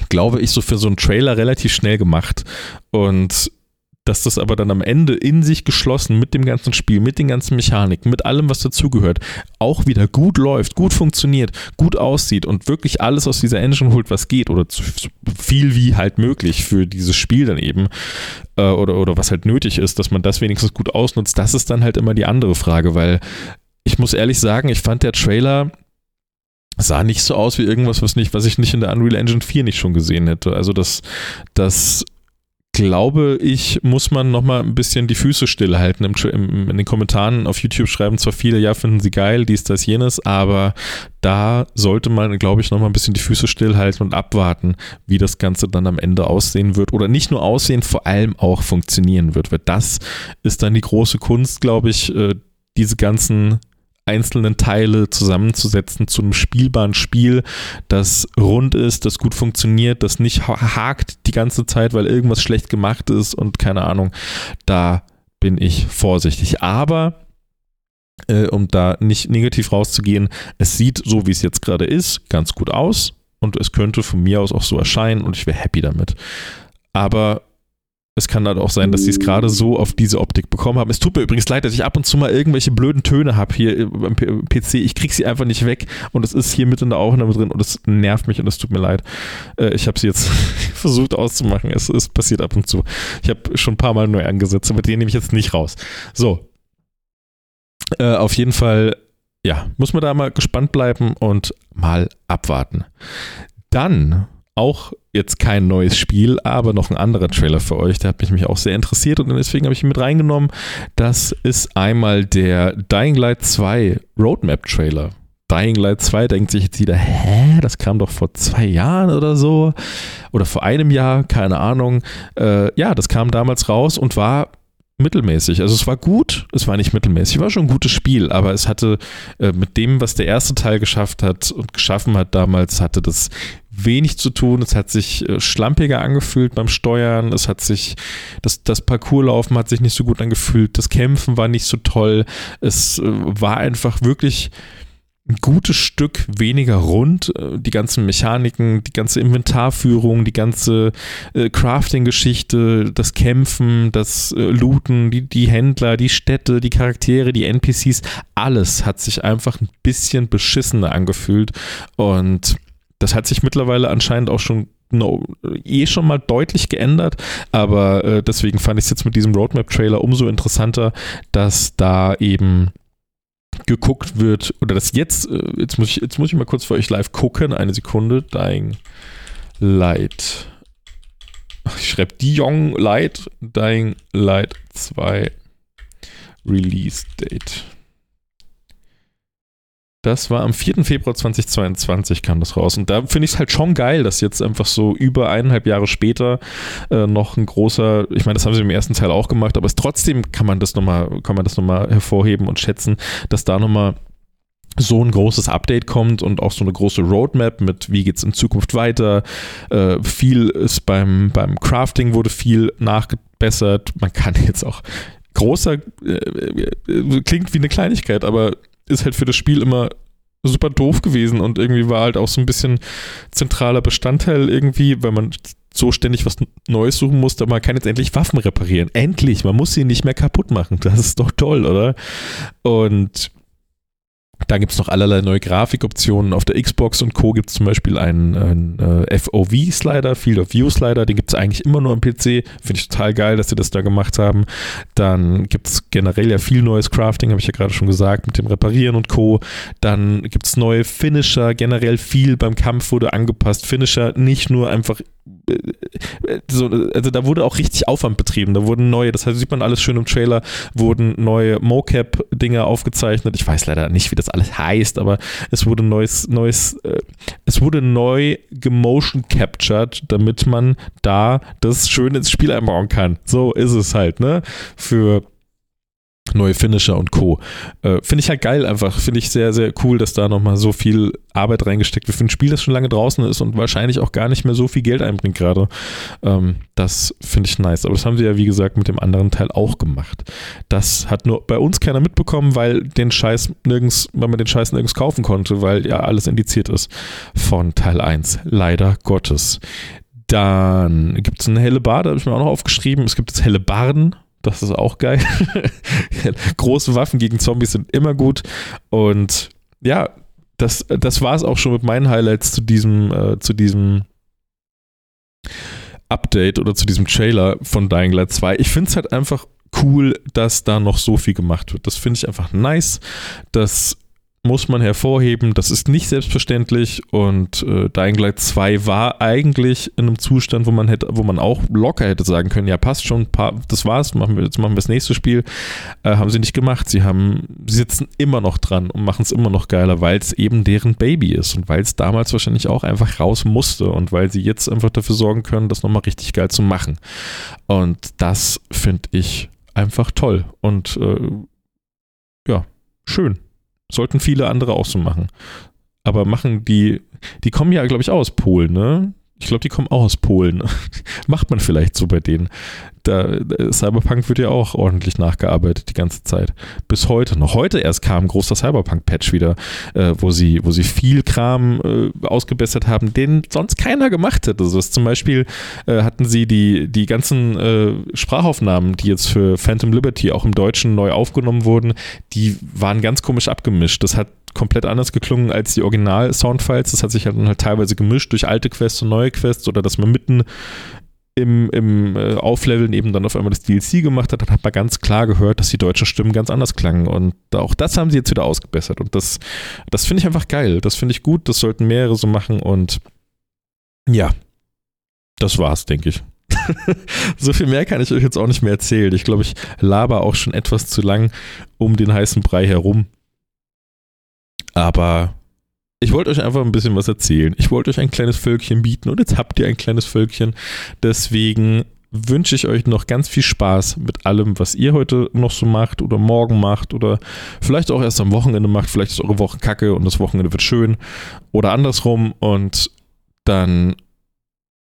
glaube ich, so für so einen Trailer relativ schnell gemacht. Und dass das aber dann am Ende in sich geschlossen mit dem ganzen Spiel, mit den ganzen Mechaniken, mit allem, was dazugehört, auch wieder gut läuft, gut funktioniert, gut aussieht und wirklich alles aus dieser Engine holt, was geht oder so viel wie halt möglich für dieses Spiel dann eben äh, oder, oder was halt nötig ist, dass man das wenigstens gut ausnutzt, das ist dann halt immer die andere Frage, weil ich muss ehrlich sagen, ich fand der Trailer sah nicht so aus wie irgendwas, was nicht, was ich nicht in der Unreal Engine 4 nicht schon gesehen hätte. Also das, das glaube ich, muss man nochmal ein bisschen die Füße stillhalten. Im, im, in den Kommentaren auf YouTube schreiben zwar viele, ja, finden sie geil, dies, das, jenes, aber da sollte man, glaube ich, nochmal ein bisschen die Füße stillhalten und abwarten, wie das Ganze dann am Ende aussehen wird. Oder nicht nur aussehen, vor allem auch funktionieren wird. Weil das ist dann die große Kunst, glaube ich, äh, diese ganzen einzelnen Teile zusammenzusetzen zu einem spielbaren Spiel, das rund ist, das gut funktioniert, das nicht hakt die ganze Zeit, weil irgendwas schlecht gemacht ist und keine Ahnung. Da bin ich vorsichtig. Aber äh, um da nicht negativ rauszugehen, es sieht so, wie es jetzt gerade ist, ganz gut aus und es könnte von mir aus auch so erscheinen und ich wäre happy damit. Aber es kann halt auch sein, dass sie es gerade so auf diese Optik bekommen haben. Es tut mir übrigens leid, dass ich ab und zu mal irgendwelche blöden Töne habe hier beim PC. Ich kriege sie einfach nicht weg und es ist hier mit in der Aufnahme drin und es nervt mich und es tut mir leid. Äh, ich habe sie jetzt [laughs] versucht auszumachen. Es, es passiert ab und zu. Ich habe schon ein paar Mal neu angesetzt, aber den nehme ich jetzt nicht raus. So. Äh, auf jeden Fall, ja, muss man da mal gespannt bleiben und mal abwarten. Dann auch jetzt kein neues Spiel, aber noch ein anderer Trailer für euch. Der hat mich, mich auch sehr interessiert und deswegen habe ich ihn mit reingenommen. Das ist einmal der Dying Light 2 Roadmap Trailer. Dying Light 2 denkt sich jetzt wieder, hä, das kam doch vor zwei Jahren oder so. Oder vor einem Jahr, keine Ahnung. Äh, ja, das kam damals raus und war mittelmäßig. Also es war gut, es war nicht mittelmäßig, war schon ein gutes Spiel, aber es hatte äh, mit dem, was der erste Teil geschafft hat und geschaffen hat damals, hatte das wenig zu tun. Es hat sich äh, schlampiger angefühlt beim Steuern. Es hat sich, das, das Parcourslaufen hat sich nicht so gut angefühlt. Das Kämpfen war nicht so toll. Es äh, war einfach wirklich ein gutes Stück weniger rund. Äh, die ganzen Mechaniken, die ganze Inventarführung, die ganze äh, Crafting-Geschichte, das Kämpfen, das äh, Looten, die, die Händler, die Städte, die Charaktere, die NPCs, alles hat sich einfach ein bisschen beschissener angefühlt. Und das hat sich mittlerweile anscheinend auch schon no, eh schon mal deutlich geändert, aber äh, deswegen fand ich es jetzt mit diesem Roadmap-Trailer umso interessanter, dass da eben geguckt wird, oder das jetzt, äh, jetzt muss ich, jetzt muss ich mal kurz für euch live gucken, eine Sekunde, Dying Light. Ich schreibe Diong Light, Dying Light 2 Release Date. Das war am 4. Februar 2022 kam das raus. Und da finde ich es halt schon geil, dass jetzt einfach so über eineinhalb Jahre später äh, noch ein großer, ich meine, das haben sie im ersten Teil auch gemacht, aber es trotzdem kann man das nochmal, kann man das nochmal hervorheben und schätzen, dass da nochmal so ein großes Update kommt und auch so eine große Roadmap mit, wie geht es in Zukunft weiter. Äh, viel ist beim, beim Crafting wurde viel nachgebessert. Man kann jetzt auch großer, äh, äh, klingt wie eine Kleinigkeit, aber ist halt für das Spiel immer super doof gewesen und irgendwie war halt auch so ein bisschen zentraler Bestandteil irgendwie, weil man so ständig was Neues suchen musste, man kann jetzt endlich Waffen reparieren. Endlich, man muss sie nicht mehr kaputt machen. Das ist doch toll, oder? Und da gibt es noch allerlei neue Grafikoptionen. Auf der Xbox und Co. gibt es zum Beispiel einen, einen äh, FOV-Slider, Field of View-Slider, den gibt es eigentlich immer nur am PC. Finde ich total geil, dass sie das da gemacht haben. Dann gibt es generell ja viel neues Crafting, habe ich ja gerade schon gesagt, mit dem Reparieren und Co. Dann gibt es neue Finisher, generell viel beim Kampf wurde angepasst. Finisher nicht nur einfach so, also da wurde auch richtig Aufwand betrieben. Da wurden neue, das heißt, sieht man alles schön im Trailer, wurden neue Mocap-Dinger aufgezeichnet. Ich weiß leider nicht, wie das alles heißt, aber es wurde neues, neues, äh, es wurde neu gemotion captured, damit man da das schön ins Spiel einbauen kann. So ist es halt, ne? Für neue Finisher und Co. Äh, Finde ich halt geil einfach. Finde ich sehr, sehr cool, dass da nochmal so viel Arbeit reingesteckt wird für ein Spiel, das schon lange draußen ist und wahrscheinlich auch gar nicht mehr so viel Geld einbringt gerade. Ähm, das finde ich nice. Aber das haben sie ja, wie gesagt, mit dem anderen Teil auch gemacht. Das hat nur bei uns keiner mitbekommen, weil den Scheiß nirgends, weil man den Scheiß nirgends kaufen konnte, weil ja alles indiziert ist von Teil 1. Leider Gottes. Dann gibt es eine helle Bade, habe ich mir auch noch aufgeschrieben. Es gibt jetzt helle Barden, das ist auch geil. [laughs] Große Waffen gegen Zombies sind immer gut. Und ja, das, das war es auch schon mit meinen Highlights zu diesem, äh, zu diesem Update oder zu diesem Trailer von Dying Light 2. Ich finde es halt einfach cool, dass da noch so viel gemacht wird. Das finde ich einfach nice. Das muss man hervorheben. Das ist nicht selbstverständlich und äh, Dying Light 2 war eigentlich in einem Zustand, wo man hätte, wo man auch locker hätte sagen können, ja passt schon, das war's, machen wir, jetzt machen wir das nächste Spiel. Äh, haben sie nicht gemacht. Sie haben, sie sitzen immer noch dran und machen es immer noch geiler, weil es eben deren Baby ist und weil es damals wahrscheinlich auch einfach raus musste und weil sie jetzt einfach dafür sorgen können, das nochmal richtig geil zu machen. Und das finde ich einfach toll und äh, ja, schön. Sollten viele andere auch so machen. Aber machen die, die kommen ja, glaube ich, auch aus Polen, ne? Ich glaube, die kommen auch aus Polen. [laughs] Macht man vielleicht so bei denen. Da, Cyberpunk wird ja auch ordentlich nachgearbeitet die ganze Zeit. Bis heute noch. Heute erst kam ein großer Cyberpunk-Patch wieder, äh, wo, sie, wo sie viel Kram äh, ausgebessert haben, den sonst keiner gemacht hätte. Also zum Beispiel äh, hatten sie die, die ganzen äh, Sprachaufnahmen, die jetzt für Phantom Liberty auch im Deutschen neu aufgenommen wurden, die waren ganz komisch abgemischt. Das hat komplett anders geklungen als die Original-Soundfiles. Das hat sich halt, halt teilweise gemischt durch alte Quests und neue Quests oder dass man mitten im, im äh, Aufleveln eben dann auf einmal das DLC gemacht hat, dann hat man ganz klar gehört, dass die deutschen Stimmen ganz anders klangen. Und auch das haben sie jetzt wieder ausgebessert. Und das, das finde ich einfach geil. Das finde ich gut. Das sollten mehrere so machen. Und ja, das war's, denke ich. [laughs] so viel mehr kann ich euch jetzt auch nicht mehr erzählen. Ich glaube, ich laber auch schon etwas zu lang um den heißen Brei herum. Aber ich wollte euch einfach ein bisschen was erzählen. Ich wollte euch ein kleines Völkchen bieten und jetzt habt ihr ein kleines Völkchen. Deswegen wünsche ich euch noch ganz viel Spaß mit allem, was ihr heute noch so macht oder morgen macht oder vielleicht auch erst am Wochenende macht. Vielleicht ist eure Woche kacke und das Wochenende wird schön oder andersrum. Und dann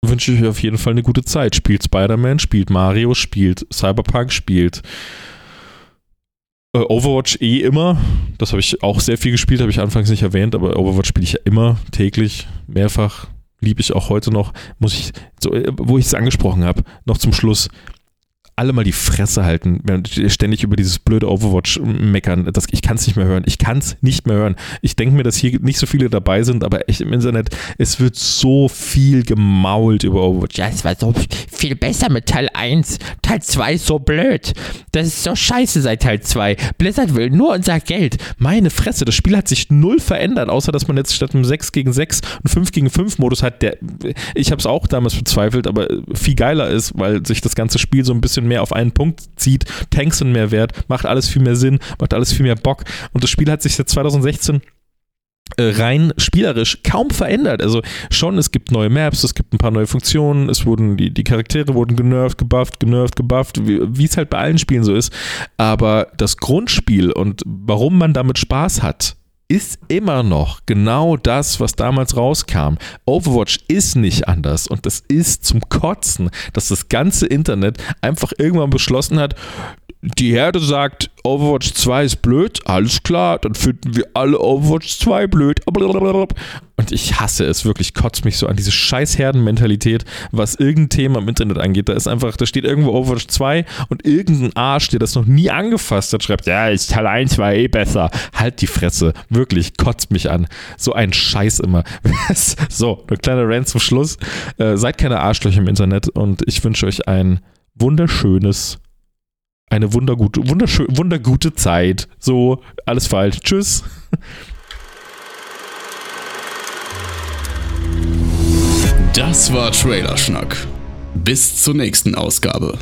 wünsche ich euch auf jeden Fall eine gute Zeit. Spielt Spider-Man, spielt Mario, spielt Cyberpunk, spielt äh, Overwatch eh immer. Das habe ich auch sehr viel gespielt, habe ich anfangs nicht erwähnt, aber Overwatch spiele ich ja immer, täglich, mehrfach. Liebe ich auch heute noch. Muss ich, so, äh, wo ich es angesprochen habe, noch zum Schluss alle mal die Fresse halten, ständig über dieses blöde Overwatch meckern. Das, ich kann es nicht mehr hören. Ich kann es nicht mehr hören. Ich denke mir, dass hier nicht so viele dabei sind, aber echt im Internet, es wird so viel gemault über Overwatch. Ja, es war so viel besser mit Teil 1. Teil 2 ist so blöd. Das ist so scheiße seit Teil 2. Blizzard will nur unser Geld. Meine Fresse, das Spiel hat sich null verändert, außer dass man jetzt statt einem 6 gegen 6 und 5 gegen 5 Modus hat, der, ich habe es auch damals bezweifelt, aber viel geiler ist, weil sich das ganze Spiel so ein bisschen mehr auf einen Punkt zieht. Tanks sind mehr wert, macht alles viel mehr Sinn, macht alles viel mehr Bock. Und das Spiel hat sich seit 2016 äh, rein spielerisch kaum verändert. Also schon, es gibt neue Maps, es gibt ein paar neue Funktionen, es wurden, die, die Charaktere wurden genervt, gebufft, genervt, gebufft, wie es halt bei allen Spielen so ist. Aber das Grundspiel und warum man damit Spaß hat, ist immer noch genau das, was damals rauskam. Overwatch ist nicht anders und das ist zum Kotzen, dass das ganze Internet einfach irgendwann beschlossen hat, die Herde sagt, Overwatch 2 ist blöd, alles klar, dann finden wir alle Overwatch 2 blöd. Und ich hasse es wirklich, kotzt mich so an diese scheiß Herdenmentalität, was irgendein Thema im Internet angeht. Da ist einfach, da steht irgendwo Overwatch 2 und irgendein Arsch, der das noch nie angefasst hat, schreibt, ja, ist Teil 1 war eh besser. Halt die Fresse, wirklich, kotzt mich an. So ein Scheiß immer. [laughs] so, ein kleiner Rant zum Schluss. Äh, seid keine Arschlöcher im Internet und ich wünsche euch ein wunderschönes eine wundergute, wunderschön, wundergute Zeit. So, alles falsch. Tschüss. Das war Trailerschnack. Bis zur nächsten Ausgabe.